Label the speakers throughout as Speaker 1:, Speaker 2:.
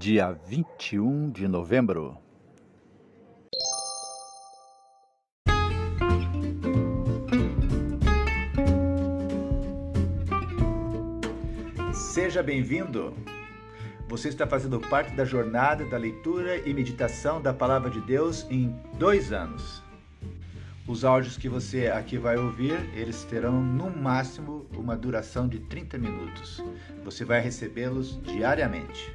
Speaker 1: dia 21 de novembro. Seja bem-vindo! Você está fazendo parte da jornada da leitura e meditação da Palavra de Deus em dois anos. Os áudios que você aqui vai ouvir, eles terão no máximo uma duração de 30 minutos. Você vai recebê-los diariamente.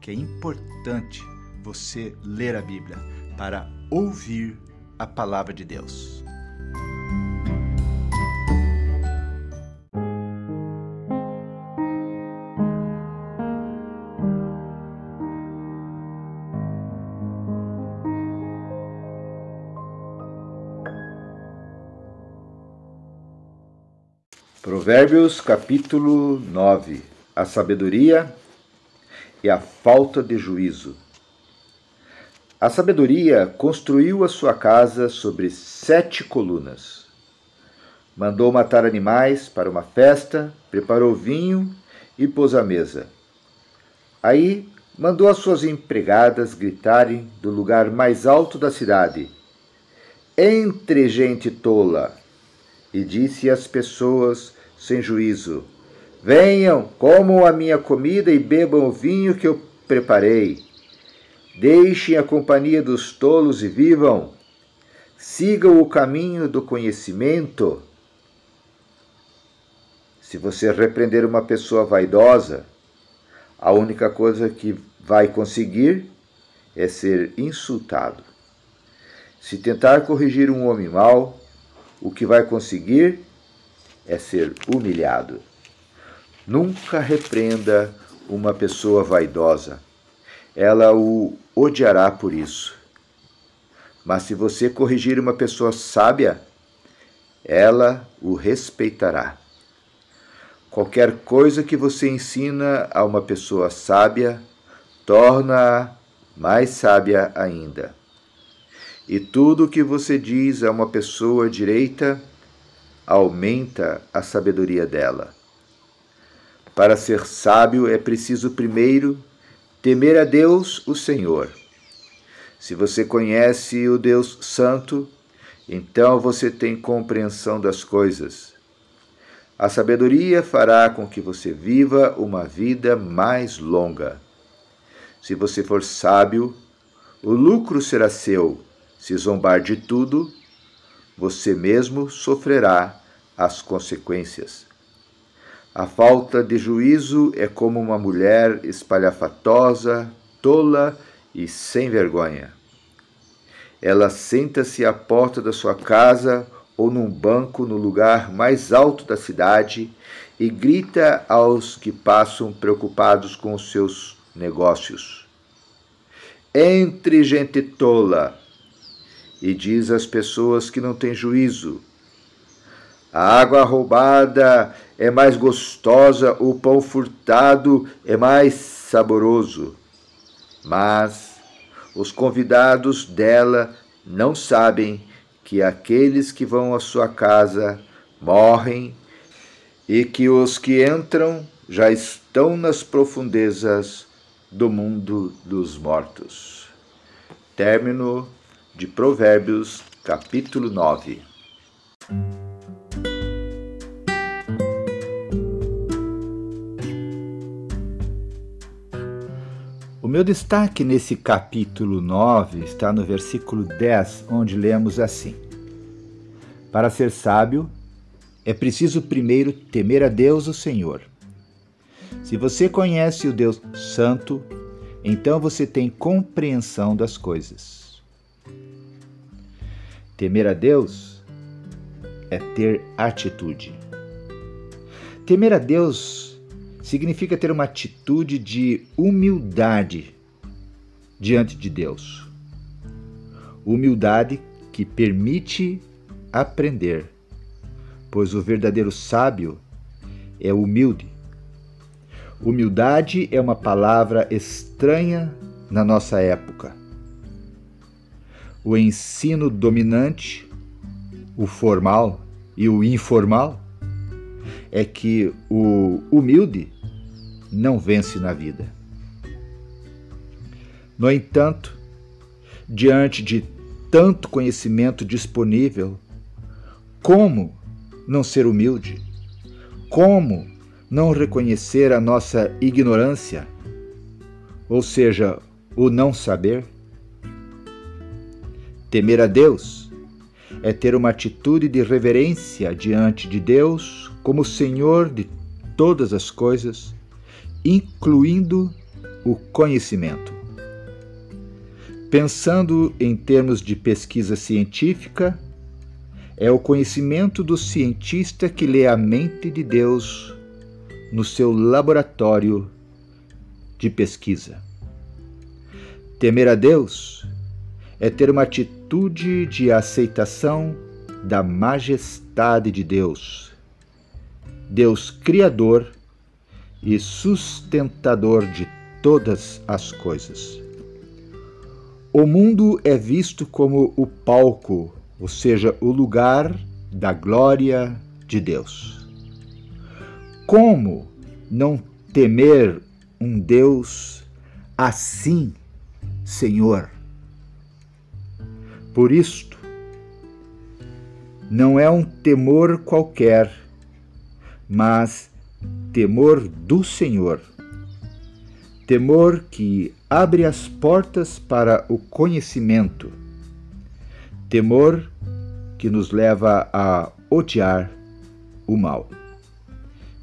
Speaker 1: que é importante você ler a Bíblia para ouvir a palavra de Deus. Provérbios capítulo 9 A sabedoria e a falta de juízo. A sabedoria construiu a sua casa sobre sete colunas. Mandou matar animais para uma festa, preparou vinho e pôs a mesa. Aí mandou as suas empregadas gritarem do lugar mais alto da cidade: Entre gente tola! E disse às pessoas sem juízo: Venham, comam a minha comida e bebam o vinho que eu preparei. Deixem a companhia dos tolos e vivam. Sigam o caminho do conhecimento. Se você repreender uma pessoa vaidosa, a única coisa que vai conseguir é ser insultado. Se tentar corrigir um homem mau, o que vai conseguir é ser humilhado. Nunca repreenda uma pessoa vaidosa. Ela o odiará por isso. Mas se você corrigir uma pessoa sábia, ela o respeitará. Qualquer coisa que você ensina a uma pessoa sábia, torna-a mais sábia ainda. E tudo o que você diz a uma pessoa direita aumenta a sabedoria dela. Para ser sábio é preciso primeiro temer a Deus, o Senhor. Se você conhece o Deus Santo, então você tem compreensão das coisas. A sabedoria fará com que você viva uma vida mais longa. Se você for sábio, o lucro será seu. Se zombar de tudo, você mesmo sofrerá as consequências. A falta de juízo é como uma mulher espalhafatosa, tola e sem vergonha. Ela senta-se à porta da sua casa ou num banco no lugar mais alto da cidade e grita aos que passam preocupados com os seus negócios. Entre gente tola! E diz às pessoas que não têm juízo: a água roubada é mais gostosa, o pão furtado é mais saboroso. Mas os convidados dela não sabem que aqueles que vão à sua casa morrem e que os que entram já estão nas profundezas do mundo dos mortos. Término de Provérbios, capítulo 9. Meu destaque nesse capítulo 9 está no versículo 10, onde lemos assim: Para ser sábio, é preciso primeiro temer a Deus, o Senhor. Se você conhece o Deus Santo, então você tem compreensão das coisas. Temer a Deus é ter atitude. temer a Deus significa ter uma atitude de humildade diante de Deus. Humildade que permite aprender, pois o verdadeiro sábio é humilde. Humildade é uma palavra estranha na nossa época. O ensino dominante, o formal e o informal, é que o humilde não vence na vida. No entanto, diante de tanto conhecimento disponível, como não ser humilde? Como não reconhecer a nossa ignorância? Ou seja, o não saber? Temer a Deus é ter uma atitude de reverência diante de Deus como Senhor de todas as coisas, incluindo o conhecimento. Pensando em termos de pesquisa científica, é o conhecimento do cientista que lê a mente de Deus no seu laboratório de pesquisa. Temer a Deus é ter uma atitude de aceitação da majestade de Deus, Deus Criador e sustentador de todas as coisas. O mundo é visto como o palco, ou seja, o lugar da glória de Deus. Como não temer um Deus assim, Senhor? Por isto, não é um temor qualquer, mas temor do Senhor temor que abre as portas para o conhecimento, temor que nos leva a odiar o mal.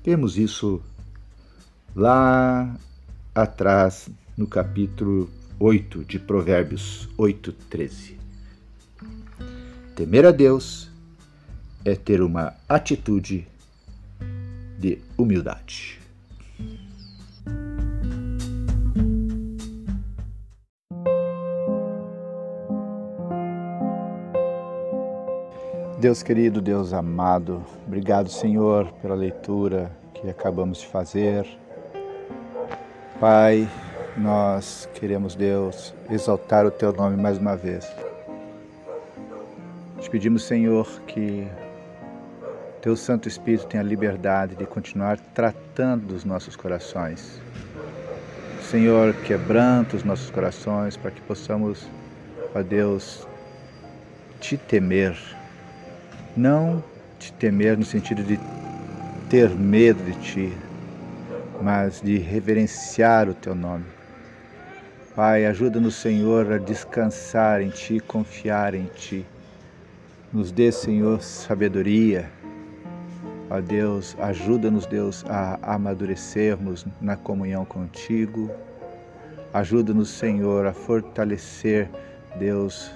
Speaker 1: Temos isso lá atrás no capítulo 8 de Provérbios 8:13. Temer a Deus é ter uma atitude de humildade. Deus querido, Deus amado, obrigado, Senhor, pela leitura que acabamos de fazer. Pai, nós queremos, Deus, exaltar o Teu nome mais uma vez. Te pedimos, Senhor, que Teu Santo Espírito tenha liberdade de continuar tratando dos nossos corações. Senhor, quebranta os nossos corações para que possamos, ó Deus, te temer não te temer no sentido de ter medo de ti, mas de reverenciar o teu nome. Pai, ajuda-nos, Senhor, a descansar em ti, confiar em ti. Nos dê, Senhor, sabedoria. Ó Deus, ajuda-nos, Deus, a amadurecermos na comunhão contigo. Ajuda-nos, Senhor, a fortalecer, Deus,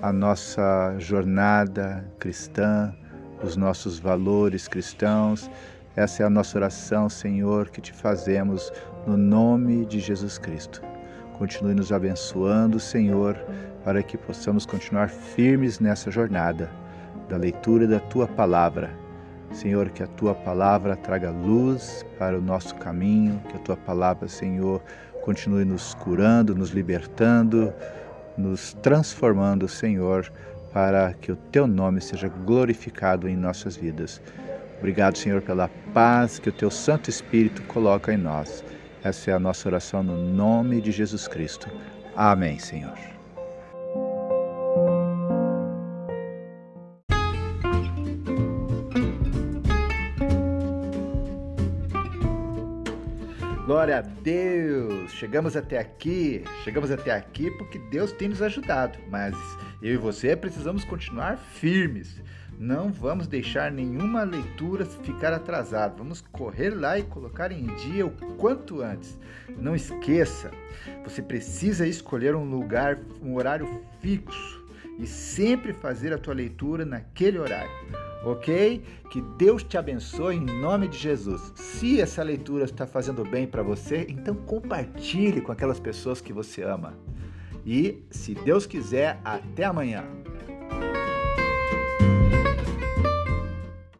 Speaker 1: a nossa jornada cristã, os nossos valores cristãos. Essa é a nossa oração, Senhor, que te fazemos no nome de Jesus Cristo. Continue nos abençoando, Senhor, para que possamos continuar firmes nessa jornada da leitura da tua palavra. Senhor, que a tua palavra traga luz para o nosso caminho, que a tua palavra, Senhor, continue nos curando, nos libertando, nos transformando, Senhor, para que o teu nome seja glorificado em nossas vidas. Obrigado, Senhor, pela paz que o teu Santo Espírito coloca em nós. Essa é a nossa oração no nome de Jesus Cristo. Amém, Senhor. Glória a Deus! Chegamos até aqui, chegamos até aqui porque Deus tem nos ajudado, mas eu e você precisamos continuar firmes. Não vamos deixar nenhuma leitura ficar atrasada. Vamos correr lá e colocar em dia o quanto antes. Não esqueça, você precisa escolher um lugar, um horário fixo e sempre fazer a tua leitura naquele horário.
Speaker 2: ok? Que Deus te abençoe em nome de Jesus. Se essa leitura está fazendo bem para você, então compartilhe com aquelas pessoas que você ama. E, se Deus quiser, até amanhã.